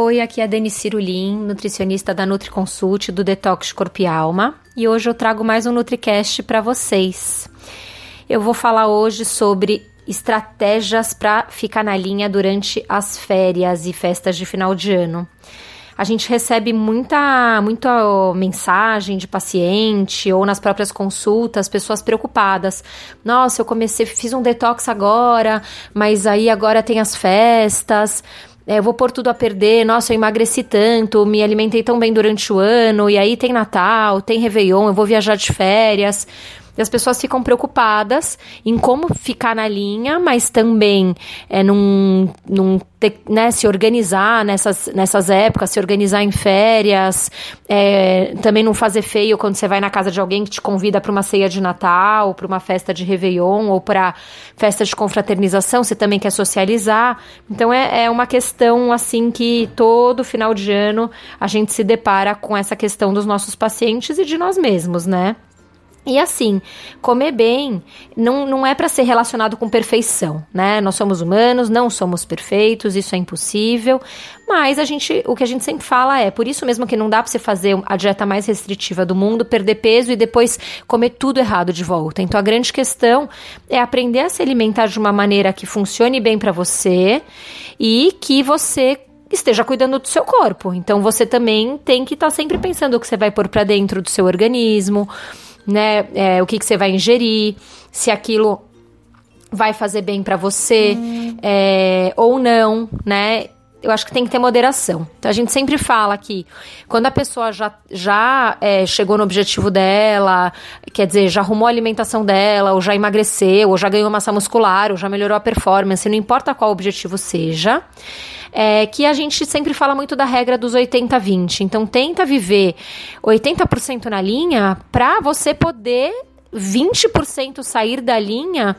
Oi, aqui é a Dani Cirulim, nutricionista da NutriConsult do Detox Corpo e Alma, e hoje eu trago mais um NutriCast para vocês. Eu vou falar hoje sobre estratégias para ficar na linha durante as férias e festas de final de ano. A gente recebe muita, muita mensagem de paciente ou nas próprias consultas, pessoas preocupadas. Nossa, eu comecei, fiz um detox agora, mas aí agora tem as festas é, eu vou pôr tudo a perder, nossa, eu emagreci tanto, me alimentei tão bem durante o ano, e aí tem Natal, tem Réveillon, eu vou viajar de férias. E as pessoas ficam preocupadas em como ficar na linha, mas também é, num, num ter, né, se organizar nessas, nessas épocas, se organizar em férias, é, também não fazer feio quando você vai na casa de alguém que te convida para uma ceia de Natal, para uma festa de Réveillon ou para festa de confraternização, você também quer socializar. Então é, é uma questão assim que todo final de ano a gente se depara com essa questão dos nossos pacientes e de nós mesmos, né? E assim, comer bem não, não é para ser relacionado com perfeição, né? Nós somos humanos, não somos perfeitos, isso é impossível. Mas a gente, o que a gente sempre fala é, por isso mesmo que não dá para você fazer a dieta mais restritiva do mundo, perder peso e depois comer tudo errado de volta. Então a grande questão é aprender a se alimentar de uma maneira que funcione bem para você e que você esteja cuidando do seu corpo. Então você também tem que estar tá sempre pensando o que você vai pôr para dentro do seu organismo né? É, o que, que você vai ingerir, se aquilo vai fazer bem para você hum. é, ou não, né? Eu acho que tem que ter moderação. Então, a gente sempre fala que quando a pessoa já, já é, chegou no objetivo dela, quer dizer, já arrumou a alimentação dela, ou já emagreceu, ou já ganhou massa muscular, ou já melhorou a performance, não importa qual objetivo seja, é, que a gente sempre fala muito da regra dos 80-20. Então, tenta viver 80% na linha para você poder 20% sair da linha,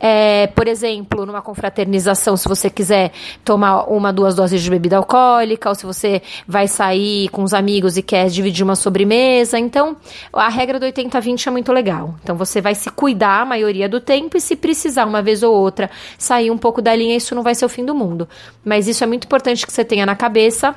é, por exemplo, numa confraternização, se você quiser tomar uma, duas doses de bebida alcoólica, ou se você vai sair com os amigos e quer dividir uma sobremesa. Então, a regra do 80-20 é muito legal. Então, você vai se cuidar a maioria do tempo e, se precisar, uma vez ou outra, sair um pouco da linha, isso não vai ser o fim do mundo. Mas isso é muito importante que você tenha na cabeça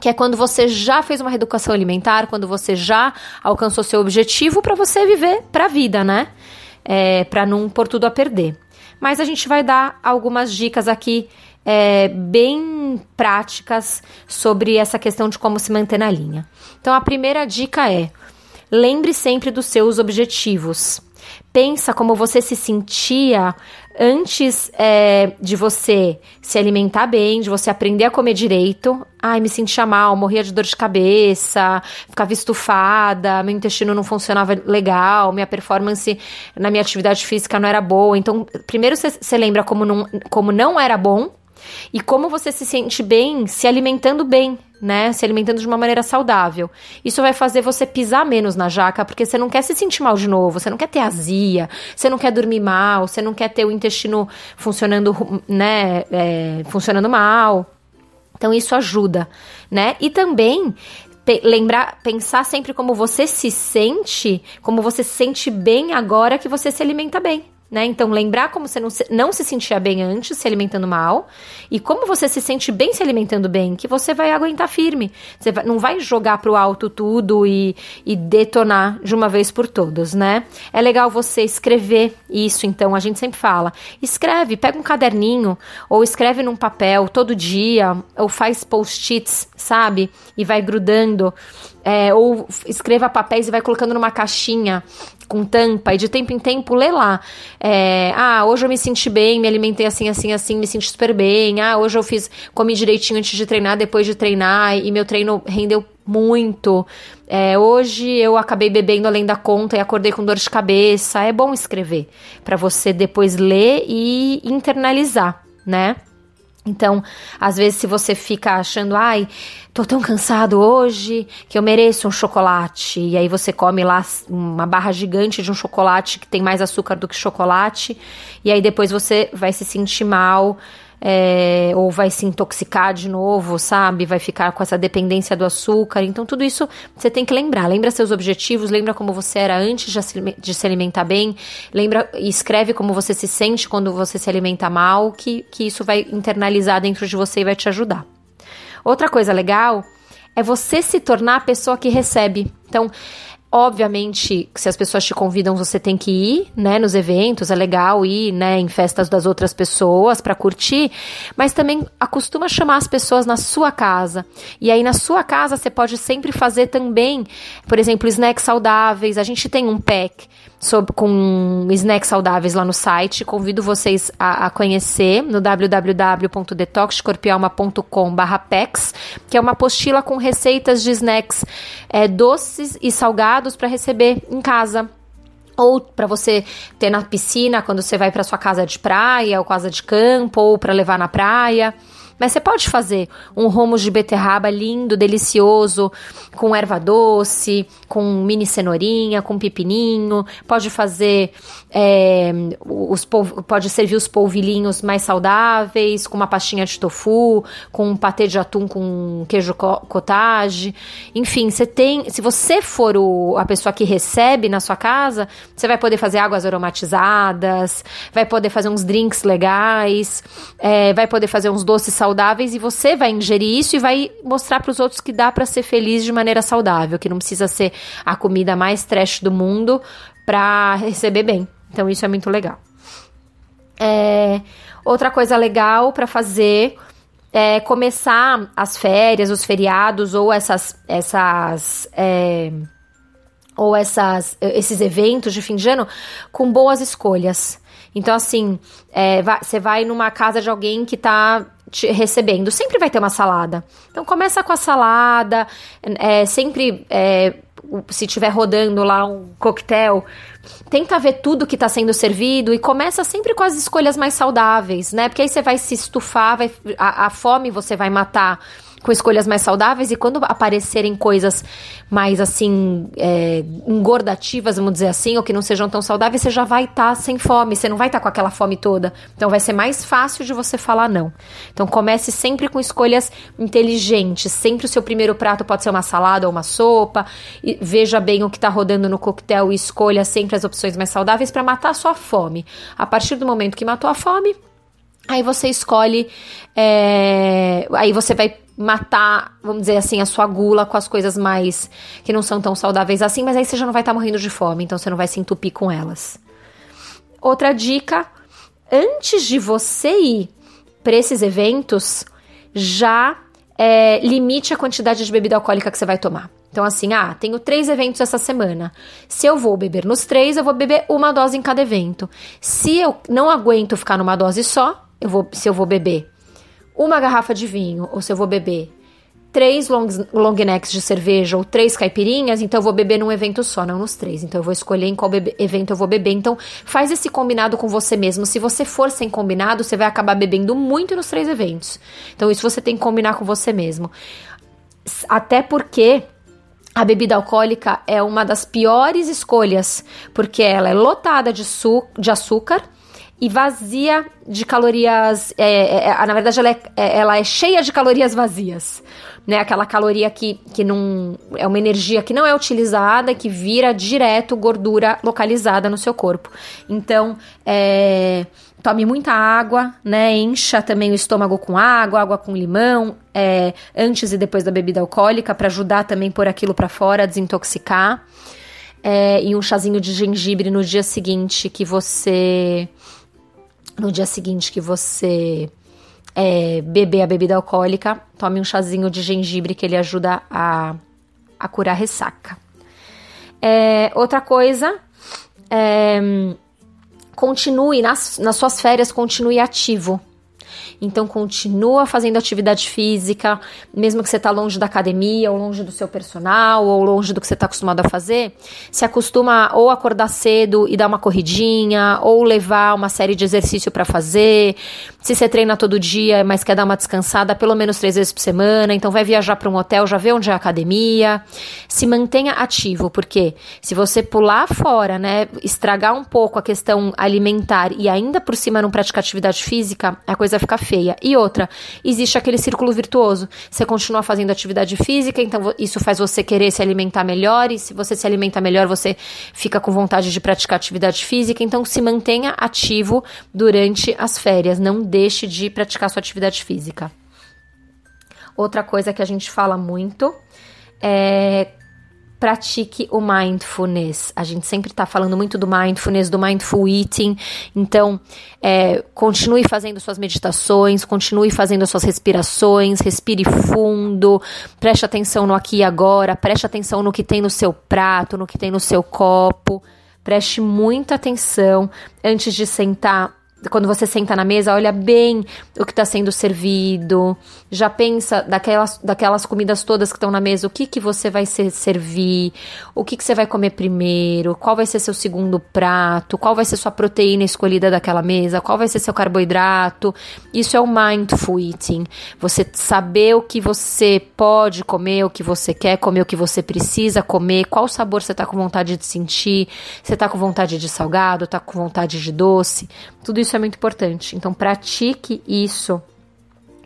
que é quando você já fez uma reeducação alimentar, quando você já alcançou seu objetivo para você viver para a vida, né? É, para não pôr tudo a perder. Mas a gente vai dar algumas dicas aqui é, bem práticas sobre essa questão de como se manter na linha. Então, a primeira dica é: lembre sempre dos seus objetivos. Pensa como você se sentia antes é, de você se alimentar bem, de você aprender a comer direito, ai, me sentia mal, morria de dor de cabeça, ficava estufada, meu intestino não funcionava legal, minha performance na minha atividade física não era boa. Então, primeiro você lembra como não, como não era bom e como você se sente bem se alimentando bem, né? Se alimentando de uma maneira saudável. Isso vai fazer você pisar menos na jaca, porque você não quer se sentir mal de novo, você não quer ter azia, você não quer dormir mal, você não quer ter o intestino funcionando, né? É, funcionando mal. Então isso ajuda, né? E também lembrar, pensar sempre como você se sente, como você se sente bem agora que você se alimenta bem né? Então, lembrar como você não se, não se sentia bem antes, se alimentando mal, e como você se sente bem se alimentando bem, que você vai aguentar firme. Você vai, não vai jogar pro alto tudo e, e detonar de uma vez por todas, né? É legal você escrever isso, então, a gente sempre fala. Escreve, pega um caderninho, ou escreve num papel todo dia, ou faz post-its, sabe? E vai grudando. É, ou escreva papéis e vai colocando numa caixinha com tampa e de tempo em tempo lê lá. É, ah, hoje eu me senti bem, me alimentei assim, assim, assim, me senti super bem. Ah, hoje eu fiz, comi direitinho antes de treinar, depois de treinar e meu treino rendeu muito. É, hoje eu acabei bebendo além da conta e acordei com dor de cabeça. É bom escrever para você depois ler e internalizar, né? Então, às vezes, se você fica achando, ai, tô tão cansado hoje que eu mereço um chocolate, e aí você come lá uma barra gigante de um chocolate que tem mais açúcar do que chocolate, e aí depois você vai se sentir mal, é, ou vai se intoxicar de novo, sabe? Vai ficar com essa dependência do açúcar. Então, tudo isso você tem que lembrar. Lembra seus objetivos, lembra como você era antes de se alimentar bem, lembra e escreve como você se sente quando você se alimenta mal, que, que isso vai internalizar dentro de você e vai te ajudar. Outra coisa legal é você se tornar a pessoa que recebe. Então, Obviamente, se as pessoas te convidam, você tem que ir, né, nos eventos, é legal ir, né, em festas das outras pessoas para curtir, mas também acostuma chamar as pessoas na sua casa. E aí na sua casa você pode sempre fazer também, por exemplo, snacks saudáveis. A gente tem um pack sobre, com snacks saudáveis lá no site. Convido vocês a, a conhecer no www.detoxcorpialma.com/pex, que é uma apostila com receitas de snacks é, doces e salgados para receber em casa ou para você ter na piscina quando você vai para sua casa de praia ou casa de campo ou para levar na praia. Mas você pode fazer um romos de beterraba lindo, delicioso, com erva doce, com mini cenourinha, com pepininho. Pode fazer é, os pode servir os polvilhinhos mais saudáveis, com uma pastinha de tofu, com um patê de atum com queijo cottage. Enfim, você tem. Se você for o, a pessoa que recebe na sua casa, você vai poder fazer águas aromatizadas, vai poder fazer uns drinks legais, é, vai poder fazer uns doces saudáveis e você vai ingerir isso e vai mostrar para os outros que dá para ser feliz de maneira saudável, que não precisa ser a comida mais trash do mundo para receber bem. Então isso é muito legal. É, outra coisa legal para fazer é começar as férias, os feriados ou essas essas é, ou essas, esses eventos de fim de ano com boas escolhas. Então, assim, é, você vai numa casa de alguém que tá te recebendo, sempre vai ter uma salada. Então, começa com a salada, é, sempre, é, se tiver rodando lá um coquetel, tenta ver tudo que está sendo servido e começa sempre com as escolhas mais saudáveis, né? Porque aí você vai se estufar, vai, a, a fome você vai matar com escolhas mais saudáveis e quando aparecerem coisas mais assim é, engordativas, vamos dizer assim, ou que não sejam tão saudáveis, você já vai estar tá sem fome, você não vai estar tá com aquela fome toda. Então vai ser mais fácil de você falar não. Então comece sempre com escolhas inteligentes. Sempre o seu primeiro prato pode ser uma salada ou uma sopa. Veja bem o que está rodando no coquetel e escolha sempre as opções mais saudáveis para matar a sua fome. A partir do momento que matou a fome, Aí você escolhe, é, aí você vai matar, vamos dizer assim, a sua gula com as coisas mais que não são tão saudáveis assim, mas aí você já não vai estar tá morrendo de fome, então você não vai se entupir com elas. Outra dica: antes de você ir para esses eventos, já é, limite a quantidade de bebida alcoólica que você vai tomar. Então, assim, ah, tenho três eventos essa semana. Se eu vou beber nos três, eu vou beber uma dose em cada evento. Se eu não aguento ficar numa dose só, eu vou, se eu vou beber uma garrafa de vinho, ou se eu vou beber três long, long necks de cerveja ou três caipirinhas, então eu vou beber num evento só, não nos três. Então eu vou escolher em qual bebe, evento eu vou beber. Então faz esse combinado com você mesmo. Se você for sem combinado, você vai acabar bebendo muito nos três eventos. Então isso você tem que combinar com você mesmo. Até porque a bebida alcoólica é uma das piores escolhas, porque ela é lotada de, de açúcar e vazia de calorias. É, é, é, na verdade, ela é, é, ela é cheia de calorias vazias. Né? Aquela caloria que, que não. É uma energia que não é utilizada, que vira direto gordura localizada no seu corpo. Então, é, tome muita água, né? Encha também o estômago com água, água com limão, é, antes e depois da bebida alcoólica, para ajudar também por aquilo para fora, desintoxicar. É, e um chazinho de gengibre no dia seguinte que você no dia seguinte que você é, beber a bebida alcoólica, tome um chazinho de gengibre que ele ajuda a, a curar ressaca. É, outra coisa, é, continue nas, nas suas férias, continue ativo. Então continua fazendo atividade física, mesmo que você está longe da academia, ou longe do seu personal, ou longe do que você está acostumado a fazer. Se acostuma ou acordar cedo e dar uma corridinha, ou levar uma série de exercício para fazer. Se você treina todo dia, mas quer dar uma descansada, pelo menos três vezes por semana, então vai viajar para um hotel, já vê onde é a academia. Se mantenha ativo, porque se você pular fora, né, estragar um pouco a questão alimentar e ainda por cima não praticar atividade física, a coisa fica feia. E outra, existe aquele círculo virtuoso. Você continua fazendo atividade física, então isso faz você querer se alimentar melhor, e se você se alimenta melhor, você fica com vontade de praticar atividade física. Então se mantenha ativo durante as férias, não deixe de praticar sua atividade física. Outra coisa que a gente fala muito é pratique o mindfulness. A gente sempre está falando muito do mindfulness, do mindful eating. Então, é, continue fazendo suas meditações, continue fazendo suas respirações, respire fundo, preste atenção no aqui e agora, preste atenção no que tem no seu prato, no que tem no seu copo. Preste muita atenção antes de sentar quando você senta na mesa, olha bem o que está sendo servido, já pensa daquelas, daquelas comidas todas que estão na mesa, o que, que você vai ser, servir, o que, que você vai comer primeiro, qual vai ser seu segundo prato, qual vai ser sua proteína escolhida daquela mesa, qual vai ser seu carboidrato. Isso é o mindful eating. Você saber o que você pode comer, o que você quer comer, o que você precisa comer, qual sabor você está com vontade de sentir, você está com vontade de salgado, está com vontade de doce. Tudo isso é muito importante. Então, pratique isso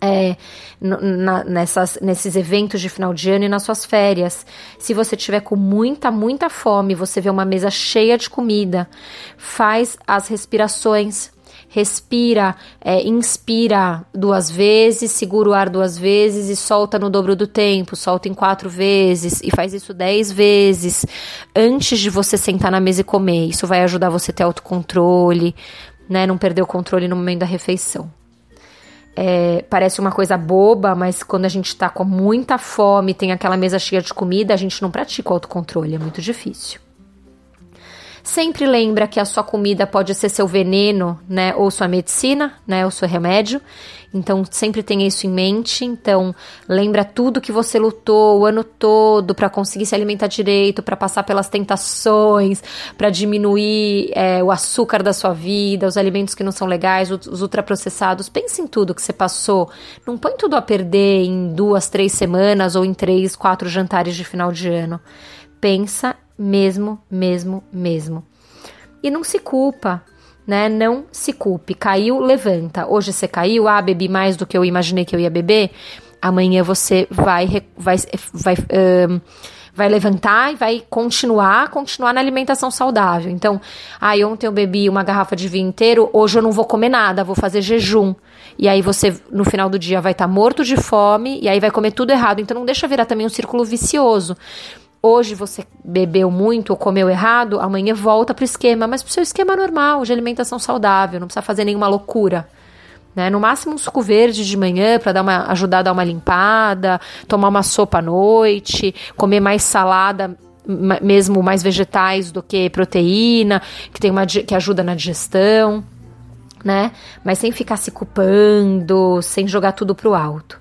é, na, nessas, nesses eventos de final de ano e nas suas férias. Se você tiver com muita, muita fome, você vê uma mesa cheia de comida, faz as respirações. Respira, é, inspira duas vezes, segura o ar duas vezes e solta no dobro do tempo. Solta em quatro vezes e faz isso dez vezes antes de você sentar na mesa e comer. Isso vai ajudar você a ter autocontrole, né? Não perder o controle no momento da refeição. É, parece uma coisa boba, mas quando a gente tá com muita fome, tem aquela mesa cheia de comida, a gente não pratica o autocontrole, é muito difícil. Sempre lembra que a sua comida pode ser seu veneno, né, ou sua medicina, né, ou seu remédio. Então sempre tenha isso em mente. Então lembra tudo que você lutou o ano todo para conseguir se alimentar direito, para passar pelas tentações, para diminuir é, o açúcar da sua vida, os alimentos que não são legais, os, os ultraprocessados. Pense em tudo que você passou. Não põe tudo a perder em duas, três semanas ou em três, quatro jantares de final de ano. Pensa mesmo, mesmo, mesmo. E não se culpa, né? Não se culpe. Caiu, levanta. Hoje você caiu, ah, bebi mais do que eu imaginei que eu ia beber. Amanhã você vai, vai, vai, um, vai levantar e vai continuar, continuar na alimentação saudável. Então, ah, ontem eu bebi uma garrafa de vinho inteiro, hoje eu não vou comer nada, vou fazer jejum. E aí você, no final do dia, vai estar tá morto de fome e aí vai comer tudo errado. Então não deixa virar também um círculo vicioso hoje você bebeu muito ou comeu errado, amanhã volta para o esquema, mas para o seu esquema normal, de alimentação saudável, não precisa fazer nenhuma loucura. Né? No máximo um suco verde de manhã para dar uma, ajudar a dar uma limpada, tomar uma sopa à noite, comer mais salada, mesmo mais vegetais do que proteína, que tem uma que ajuda na digestão, né? Mas sem ficar se culpando, sem jogar tudo pro alto.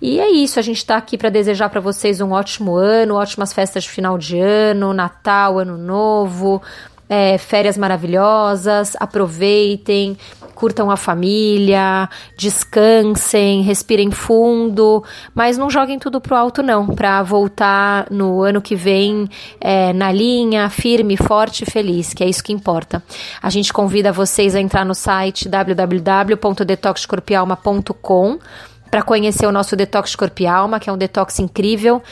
E é isso, a gente está aqui para desejar para vocês um ótimo ano, ótimas festas de final de ano, Natal, Ano Novo, é, férias maravilhosas. Aproveitem, curtam a família, descansem, respirem fundo, mas não joguem tudo pro alto, não, para voltar no ano que vem é, na linha, firme, forte e feliz, que é isso que importa. A gente convida vocês a entrar no site www.detoxcorpialma.com para conhecer o nosso Detox Corpo e Alma, que é um detox incrível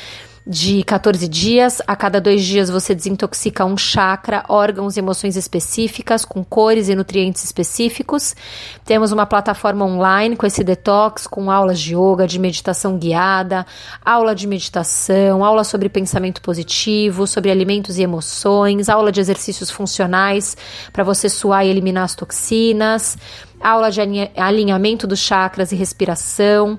de 14 dias. A cada dois dias você desintoxica um chakra, órgãos e emoções específicas, com cores e nutrientes específicos. Temos uma plataforma online com esse detox, com aulas de yoga, de meditação guiada, aula de meditação, aula sobre pensamento positivo, sobre alimentos e emoções, aula de exercícios funcionais para você suar e eliminar as toxinas, aula de alinhamento dos chakras e respiração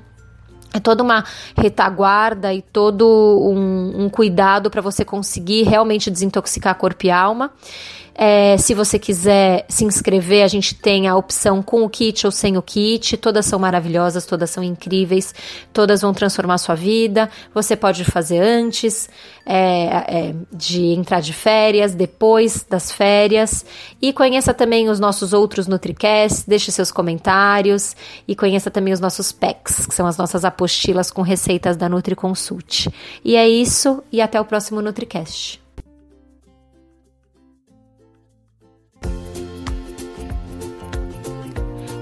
é toda uma retaguarda e todo um, um cuidado para você conseguir realmente desintoxicar corpo e alma. É, se você quiser se inscrever, a gente tem a opção com o kit ou sem o kit. Todas são maravilhosas, todas são incríveis, todas vão transformar sua vida. Você pode fazer antes é, é, de entrar de férias, depois das férias. E conheça também os nossos outros NutriCasts, deixe seus comentários e conheça também os nossos PECs, que são as nossas apostilas com receitas da NutriConsult. E é isso, e até o próximo NutriCast.